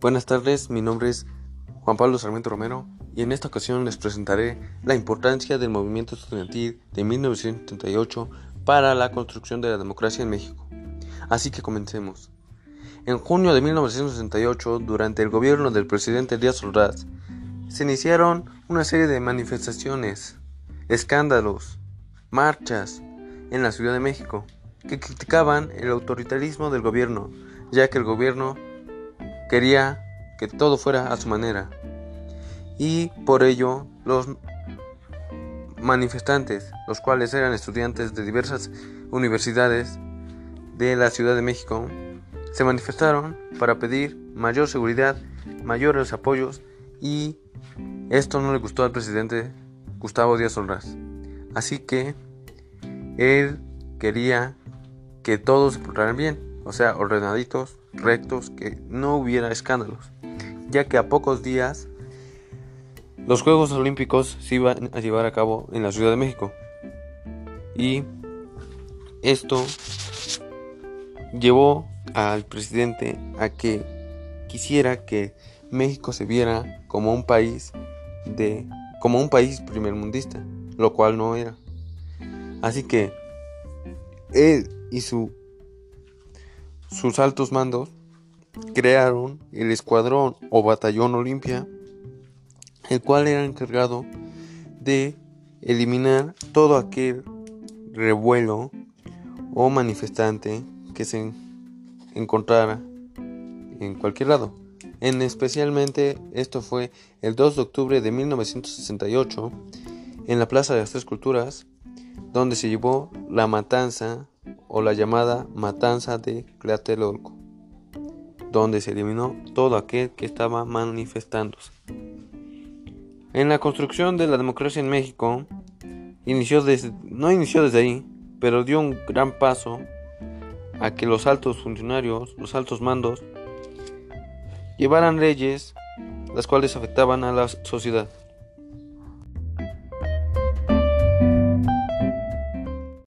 Buenas tardes, mi nombre es Juan Pablo Sarmiento Romero y en esta ocasión les presentaré la importancia del movimiento estudiantil de 1938 para la construcción de la democracia en México. Así que comencemos. En junio de 1968, durante el gobierno del presidente Díaz Ordaz, se iniciaron una serie de manifestaciones, escándalos, marchas en la Ciudad de México que criticaban el autoritarismo del gobierno, ya que el gobierno quería que todo fuera a su manera. Y por ello los manifestantes, los cuales eran estudiantes de diversas universidades de la Ciudad de México, se manifestaron para pedir mayor seguridad, mayores apoyos y esto no le gustó al presidente Gustavo Díaz Ordaz. Así que él quería que todos se portaran bien, o sea, ordenaditos, rectos, que no hubiera escándalos, ya que a pocos días los Juegos Olímpicos se iban a llevar a cabo en la Ciudad de México. Y esto llevó al presidente a que quisiera que México se viera como un país de como un país primermundista, lo cual no era. Así que él y su sus altos mandos crearon el escuadrón o batallón Olimpia, el cual era encargado de eliminar todo aquel revuelo o manifestante que se encontrara en cualquier lado. En especialmente esto fue el 2 de octubre de 1968 en la Plaza de las Tres Culturas, donde se llevó la matanza o la llamada matanza de Tlatelolco, donde se eliminó todo aquel que estaba manifestándose. En la construcción de la democracia en México, no inició desde ahí, pero dio un gran paso a que los altos funcionarios, los altos mandos, llevaran leyes las cuales afectaban a la sociedad.